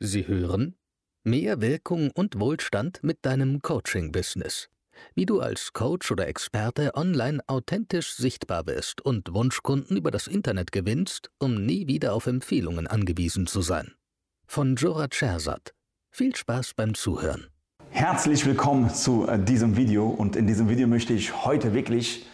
Sie hören Mehr Wirkung und Wohlstand mit deinem Coaching-Business. Wie du als Coach oder Experte online authentisch sichtbar wirst und Wunschkunden über das Internet gewinnst, um nie wieder auf Empfehlungen angewiesen zu sein. Von Jora Chersat. Viel Spaß beim Zuhören. Herzlich willkommen zu äh, diesem Video und in diesem Video möchte ich heute wirklich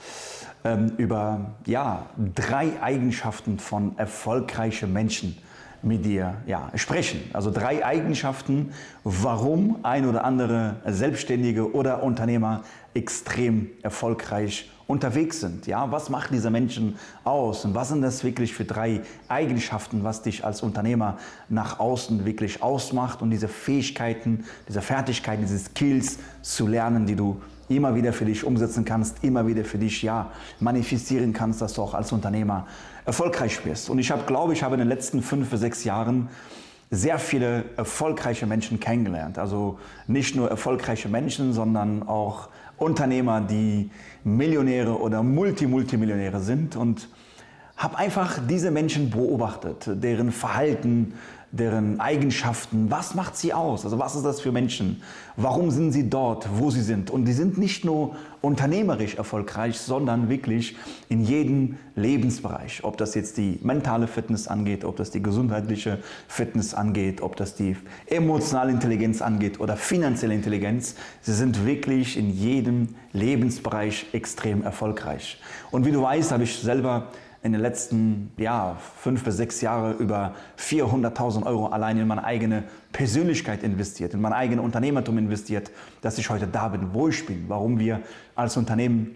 ähm, über ja, drei Eigenschaften von erfolgreichen Menschen mit dir ja, sprechen. Also drei Eigenschaften, warum ein oder andere Selbstständige oder Unternehmer extrem erfolgreich unterwegs sind. Ja, was macht diese Menschen aus und was sind das wirklich für drei Eigenschaften, was dich als Unternehmer nach außen wirklich ausmacht und diese Fähigkeiten, diese Fertigkeiten, diese Skills zu lernen, die du immer wieder für dich umsetzen kannst, immer wieder für dich ja manifestieren kannst, dass du auch als Unternehmer erfolgreich wirst. Und ich habe, glaube ich, habe in den letzten fünf bis sechs Jahren sehr viele erfolgreiche Menschen kennengelernt. Also nicht nur erfolgreiche Menschen, sondern auch Unternehmer, die Millionäre oder Multimultimillionäre sind und habe einfach diese Menschen beobachtet, deren Verhalten, deren Eigenschaften, was macht sie aus? Also was ist das für Menschen? Warum sind sie dort, wo sie sind? Und die sind nicht nur unternehmerisch erfolgreich, sondern wirklich in jedem Lebensbereich. Ob das jetzt die mentale Fitness angeht, ob das die gesundheitliche Fitness angeht, ob das die emotionale Intelligenz angeht oder finanzielle Intelligenz. Sie sind wirklich in jedem Lebensbereich extrem erfolgreich. Und wie du weißt, habe ich selber in den letzten ja, fünf bis sechs Jahren über 400.000 Euro allein in meine eigene Persönlichkeit investiert, in mein eigenes Unternehmertum investiert, dass ich heute da bin, wo ich bin, warum wir als Unternehmen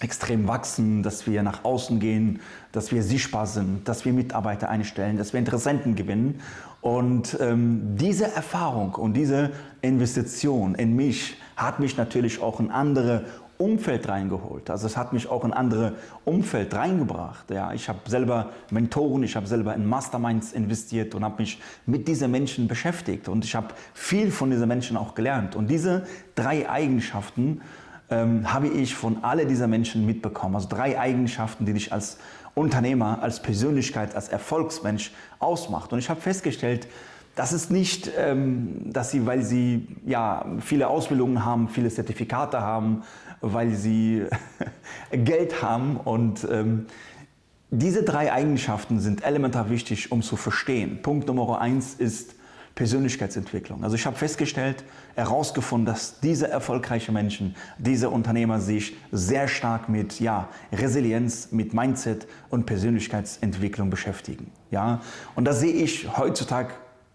extrem wachsen, dass wir nach außen gehen, dass wir sichtbar sind, dass wir Mitarbeiter einstellen, dass wir Interessenten gewinnen. Und ähm, diese Erfahrung und diese Investition in mich hat mich natürlich auch in andere Umfeld reingeholt. Also es hat mich auch in andere Umfeld reingebracht. Ja, ich habe selber Mentoren, ich habe selber in Masterminds investiert und habe mich mit diesen Menschen beschäftigt und ich habe viel von diesen Menschen auch gelernt. Und diese drei Eigenschaften ähm, habe ich von alle dieser Menschen mitbekommen. Also drei Eigenschaften, die dich als Unternehmer, als Persönlichkeit, als Erfolgsmensch ausmacht. Und ich habe festgestellt, das ist nicht, ähm, dass sie, weil sie ja, viele Ausbildungen haben, viele Zertifikate haben, weil sie Geld haben. Und ähm, diese drei Eigenschaften sind elementar wichtig, um zu verstehen. Punkt Nummer eins ist Persönlichkeitsentwicklung. Also ich habe festgestellt, herausgefunden, dass diese erfolgreichen Menschen, diese Unternehmer sich sehr stark mit ja, Resilienz, mit Mindset und Persönlichkeitsentwicklung beschäftigen. Ja? Und das sehe ich heutzutage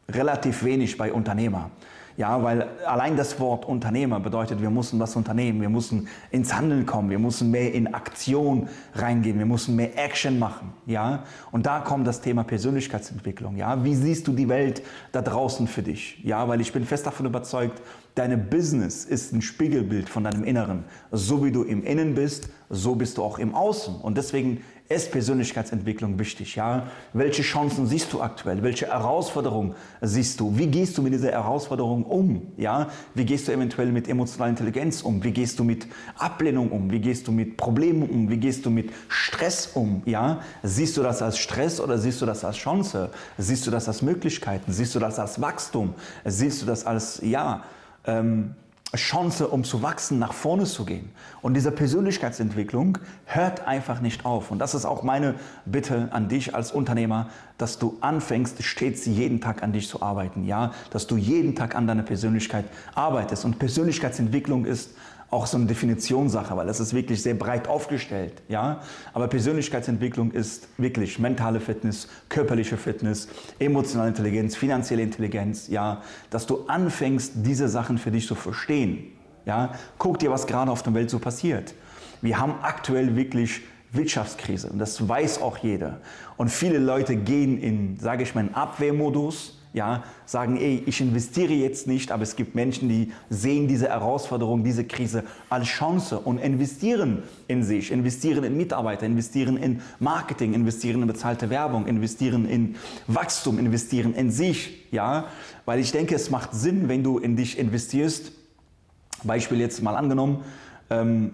relativ wenig bei Unternehmer. Ja, weil allein das Wort Unternehmer bedeutet, wir müssen was unternehmen, wir müssen ins Handeln kommen, wir müssen mehr in Aktion reingehen, wir müssen mehr Action machen. Ja, und da kommt das Thema Persönlichkeitsentwicklung. Ja, wie siehst du die Welt da draußen für dich? Ja, weil ich bin fest davon überzeugt, Deine Business ist ein Spiegelbild von deinem Inneren. So wie du im Innen bist, so bist du auch im Außen. Und deswegen ist Persönlichkeitsentwicklung wichtig. Ja? Welche Chancen siehst du aktuell? Welche Herausforderungen siehst du? Wie gehst du mit dieser Herausforderung um? Ja? Wie gehst du eventuell mit emotionaler Intelligenz um? Wie gehst du mit Ablehnung um? Wie gehst du mit Problemen um? Wie gehst du mit Stress um? Ja? Siehst du das als Stress oder siehst du das als Chance? Siehst du das als Möglichkeiten? Siehst du das als Wachstum? Siehst du das als, ja, ähm, Chance, um zu wachsen, nach vorne zu gehen. Und diese Persönlichkeitsentwicklung hört einfach nicht auf. Und das ist auch meine Bitte an dich als Unternehmer, dass du anfängst, stets jeden Tag an dich zu arbeiten. Ja, dass du jeden Tag an deiner Persönlichkeit arbeitest. Und Persönlichkeitsentwicklung ist auch so eine Definitionssache, weil das ist wirklich sehr breit aufgestellt. Ja? Aber Persönlichkeitsentwicklung ist wirklich mentale Fitness, körperliche Fitness, emotionale Intelligenz, finanzielle Intelligenz. Ja? Dass du anfängst, diese Sachen für dich zu verstehen. Ja? Guck dir, was gerade auf der Welt so passiert. Wir haben aktuell wirklich Wirtschaftskrise und das weiß auch jeder. Und viele Leute gehen in, sage ich mal, in Abwehrmodus ja, sagen, ey, ich investiere jetzt nicht, aber es gibt Menschen, die sehen diese Herausforderung, diese Krise als Chance und investieren in sich, investieren in Mitarbeiter, investieren in Marketing, investieren in bezahlte Werbung, investieren in Wachstum, investieren in sich, ja, weil ich denke, es macht Sinn, wenn du in dich investierst. Beispiel jetzt mal angenommen, ähm,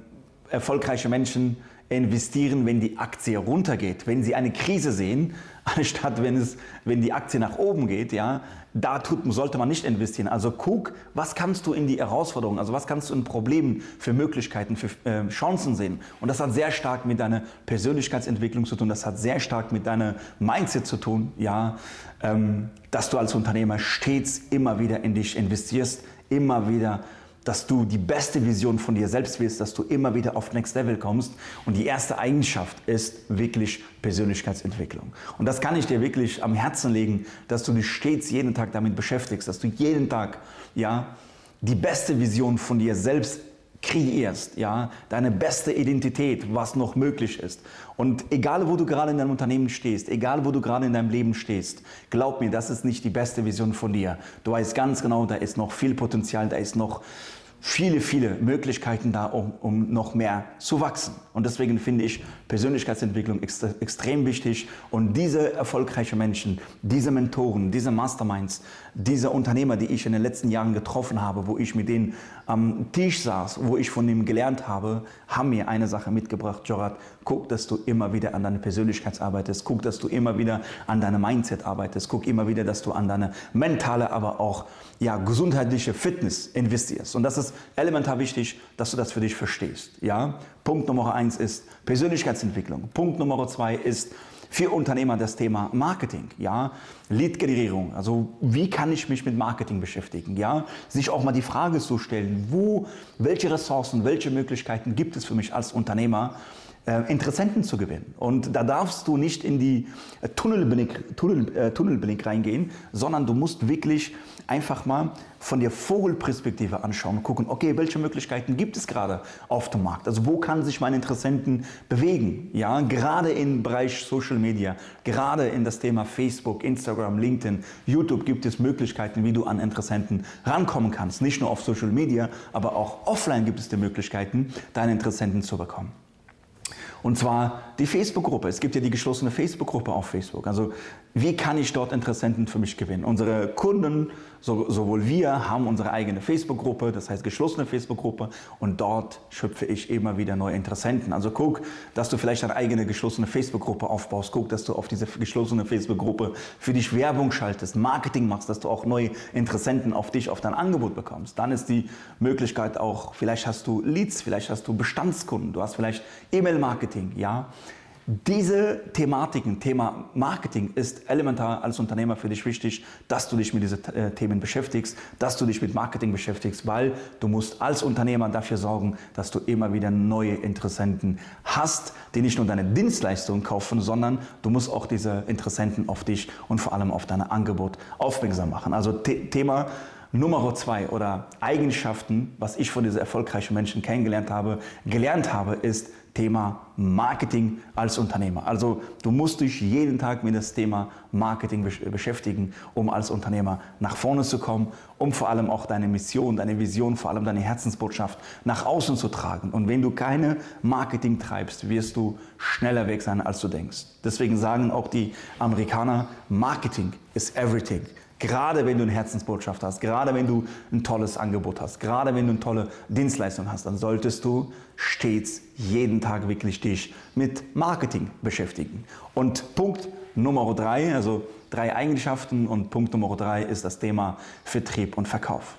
erfolgreiche Menschen investieren, wenn die Aktie runtergeht, wenn sie eine Krise sehen, anstatt wenn, es, wenn die Aktie nach oben geht, ja, da tut, sollte man nicht investieren. Also guck, was kannst du in die Herausforderungen, also was kannst du in Problemen für Möglichkeiten, für äh, Chancen sehen. Und das hat sehr stark mit deiner Persönlichkeitsentwicklung zu tun, das hat sehr stark mit deiner Mindset zu tun, ja, ähm, dass du als Unternehmer stets immer wieder in dich investierst, immer wieder dass du die beste Vision von dir selbst willst, dass du immer wieder auf Next Level kommst. Und die erste Eigenschaft ist wirklich Persönlichkeitsentwicklung. Und das kann ich dir wirklich am Herzen legen, dass du dich stets jeden Tag damit beschäftigst, dass du jeden Tag ja, die beste Vision von dir selbst kreierst, ja, deine beste Identität, was noch möglich ist. Und egal, wo du gerade in deinem Unternehmen stehst, egal, wo du gerade in deinem Leben stehst, glaub mir, das ist nicht die beste Vision von dir. Du weißt ganz genau, da ist noch viel Potenzial, da ist noch viele, viele Möglichkeiten da, um, um noch mehr zu wachsen. Und deswegen finde ich Persönlichkeitsentwicklung extra, extrem wichtig. Und diese erfolgreichen Menschen, diese Mentoren, diese Masterminds, diese Unternehmer, die ich in den letzten Jahren getroffen habe, wo ich mit denen am Tisch saß, wo ich von ihnen gelernt habe, haben mir eine Sache mitgebracht, Jorat. Guck, dass du immer wieder an deine Persönlichkeit arbeitest. Guck, dass du immer wieder an deine Mindset arbeitest. Guck immer wieder, dass du an deine mentale, aber auch ja, gesundheitliche Fitness investierst. Und das ist elementar wichtig, dass du das für dich verstehst. Ja? Punkt Nummer eins ist Persönlichkeitsentwicklung. Punkt Nummer zwei ist für Unternehmer das Thema Marketing, ja, Lead-Generierung. Also wie kann ich mich mit Marketing beschäftigen, ja, sich auch mal die Frage zu stellen, wo, welche Ressourcen, welche Möglichkeiten gibt es für mich als Unternehmer, Interessenten zu gewinnen. Und da darfst du nicht in die äh, Tunnelblick, Tunnel, äh, Tunnelblick reingehen, sondern du musst wirklich einfach mal von der Vogelperspektive anschauen und gucken, okay, welche Möglichkeiten gibt es gerade auf dem Markt? Also wo kann sich meine Interessenten bewegen? Ja, gerade im Bereich Social Media, gerade in das Thema Facebook, Instagram, LinkedIn, YouTube gibt es Möglichkeiten, wie du an Interessenten rankommen kannst. Nicht nur auf Social Media, aber auch offline gibt es die Möglichkeiten, deine Interessenten zu bekommen. Und zwar die Facebook-Gruppe. Es gibt ja die geschlossene Facebook-Gruppe auf Facebook. Also wie kann ich dort Interessenten für mich gewinnen? Unsere Kunden, so, sowohl wir, haben unsere eigene Facebook-Gruppe, das heißt geschlossene Facebook-Gruppe. Und dort schöpfe ich immer wieder neue Interessenten. Also guck, dass du vielleicht eine eigene geschlossene Facebook-Gruppe aufbaust. Guck, dass du auf diese geschlossene Facebook-Gruppe für dich Werbung schaltest, Marketing machst, dass du auch neue Interessenten auf dich, auf dein Angebot bekommst. Dann ist die Möglichkeit auch, vielleicht hast du Leads, vielleicht hast du Bestandskunden, du hast vielleicht E-Mail-Marketing Marketing, ja. Diese Thematiken, Thema Marketing ist elementar als Unternehmer für dich wichtig, dass du dich mit diesen äh, Themen beschäftigst, dass du dich mit Marketing beschäftigst, weil du musst als Unternehmer dafür sorgen, dass du immer wieder neue Interessenten hast, die nicht nur deine Dienstleistungen kaufen, sondern du musst auch diese Interessenten auf dich und vor allem auf dein Angebot aufmerksam machen. Also Thema Nummer zwei oder Eigenschaften, was ich von diesen erfolgreichen Menschen kennengelernt habe, gelernt habe, ist Thema Marketing als Unternehmer. Also du musst dich jeden Tag mit das Thema Marketing beschäftigen, um als Unternehmer nach vorne zu kommen, um vor allem auch deine Mission, deine Vision, vor allem deine Herzensbotschaft nach außen zu tragen. Und wenn du keine Marketing treibst, wirst du schneller weg sein, als du denkst. Deswegen sagen auch die Amerikaner, Marketing is everything. Gerade wenn du eine Herzensbotschaft hast, gerade wenn du ein tolles Angebot hast, gerade wenn du eine tolle Dienstleistung hast, dann solltest du stets jeden Tag wirklich dich mit Marketing beschäftigen. Und Punkt Nummer drei, also drei Eigenschaften und Punkt Nummer drei ist das Thema Vertrieb und Verkauf.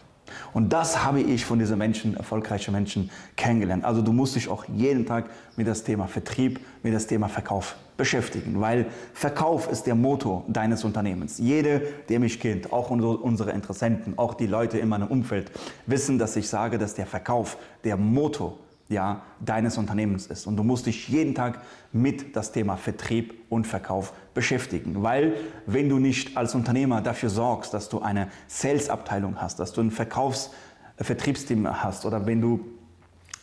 Und das habe ich von diesen Menschen, erfolgreichen Menschen kennengelernt. Also du musst dich auch jeden Tag mit das Thema Vertrieb, mit das Thema Verkauf beschäftigen, weil Verkauf ist der Motor deines Unternehmens. Jeder, der mich kennt, auch unsere Interessenten, auch die Leute in meinem Umfeld, wissen, dass ich sage, dass der Verkauf der Motor ja, deines Unternehmens ist. Und du musst dich jeden Tag mit das Thema Vertrieb und Verkauf beschäftigen. Weil wenn du nicht als Unternehmer dafür sorgst, dass du eine Sales-Abteilung hast, dass du ein Verkaufs-, Vertriebsteam hast oder wenn du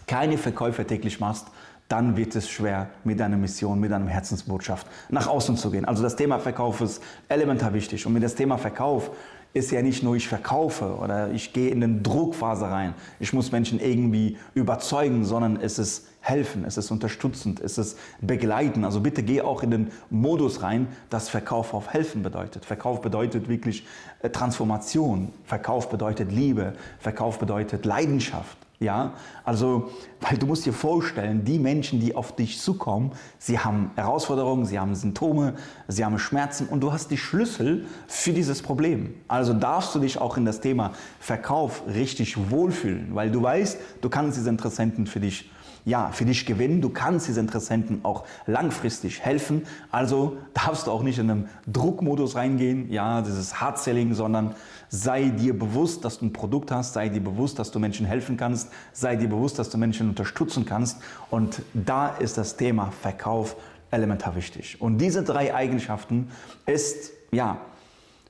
keine Verkäufe täglich machst, dann wird es schwer, mit deiner Mission, mit deiner Herzensbotschaft nach außen zu gehen. Also das Thema Verkauf ist elementar wichtig. Und mit das Thema Verkauf ist ja nicht nur, ich verkaufe oder ich gehe in eine Druckphase rein. Ich muss Menschen irgendwie überzeugen, sondern es ist helfen, es ist unterstützend, es ist begleiten. Also bitte geh auch in den Modus rein, dass Verkauf auf helfen bedeutet. Verkauf bedeutet wirklich äh, Transformation. Verkauf bedeutet Liebe. Verkauf bedeutet Leidenschaft. Ja, also, weil du musst dir vorstellen, die Menschen, die auf dich zukommen, sie haben Herausforderungen, sie haben Symptome, sie haben Schmerzen und du hast die Schlüssel für dieses Problem. Also darfst du dich auch in das Thema Verkauf richtig wohlfühlen, weil du weißt, du kannst diese Interessenten für dich ja, für dich gewinnen. Du kannst diese Interessenten auch langfristig helfen. Also darfst du auch nicht in einen Druckmodus reingehen, ja, dieses Hard-Selling, sondern sei dir bewusst, dass du ein Produkt hast, sei dir bewusst, dass du Menschen helfen kannst, sei dir bewusst, dass du Menschen unterstützen kannst. Und da ist das Thema Verkauf elementar wichtig. Und diese drei Eigenschaften ist, ja,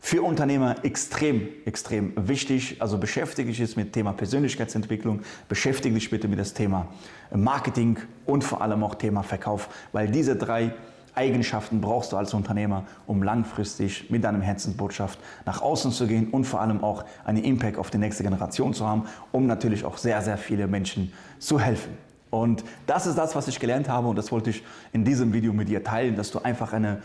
für Unternehmer extrem, extrem wichtig. Also beschäftige dich jetzt mit dem Thema Persönlichkeitsentwicklung, beschäftige dich bitte mit dem Thema Marketing und vor allem auch Thema Verkauf, weil diese drei Eigenschaften brauchst du als Unternehmer, um langfristig mit deinem Herzensbotschaft nach außen zu gehen und vor allem auch einen Impact auf die nächste Generation zu haben, um natürlich auch sehr, sehr viele Menschen zu helfen. Und das ist das, was ich gelernt habe und das wollte ich in diesem Video mit dir teilen, dass du einfach eine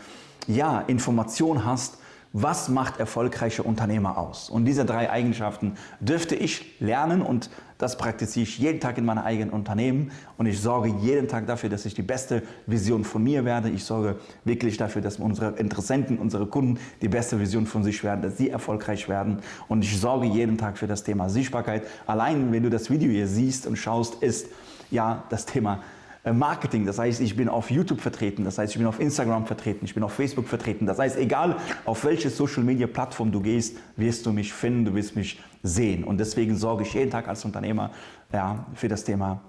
ja, Information hast, was macht erfolgreiche Unternehmer aus? Und diese drei Eigenschaften dürfte ich lernen und das praktiziere ich jeden Tag in meinem eigenen Unternehmen und ich sorge jeden Tag dafür, dass ich die beste Vision von mir werde. Ich sorge wirklich dafür, dass unsere Interessenten, unsere Kunden die beste Vision von sich werden, dass sie erfolgreich werden und ich sorge jeden Tag für das Thema Sichtbarkeit. Allein wenn du das Video hier siehst und schaust, ist ja das Thema äh, Marketing. Das heißt, ich bin auf YouTube vertreten, das heißt, ich bin auf Instagram vertreten, ich bin auf Facebook vertreten. Das heißt, egal auf welche Social Media Plattform du gehst, wirst du mich finden, du wirst mich sehen. Und deswegen sorge ich jeden Tag als Unternehmer ja, für das Thema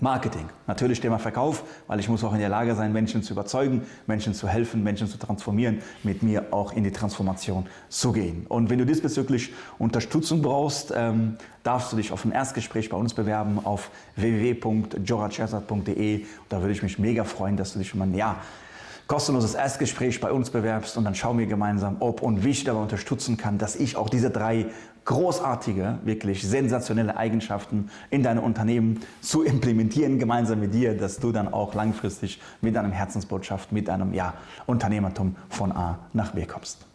Marketing. Natürlich Thema Verkauf, weil ich muss auch in der Lage sein, Menschen zu überzeugen, Menschen zu helfen, Menschen zu transformieren, mit mir auch in die Transformation zu gehen. Und wenn du diesbezüglich Unterstützung brauchst, ähm, darfst du dich auf ein Erstgespräch bei uns bewerben auf www.jorachesat.de. Da würde ich mich mega freuen, dass du dich mal, ja, kostenloses Erstgespräch bei uns bewerbst und dann schauen wir gemeinsam, ob und wie ich dabei unterstützen kann, dass ich auch diese drei großartige, wirklich sensationelle Eigenschaften in deinem Unternehmen zu implementieren, gemeinsam mit dir, dass du dann auch langfristig mit deinem Herzensbotschaft, mit deinem ja, Unternehmertum von A nach B kommst.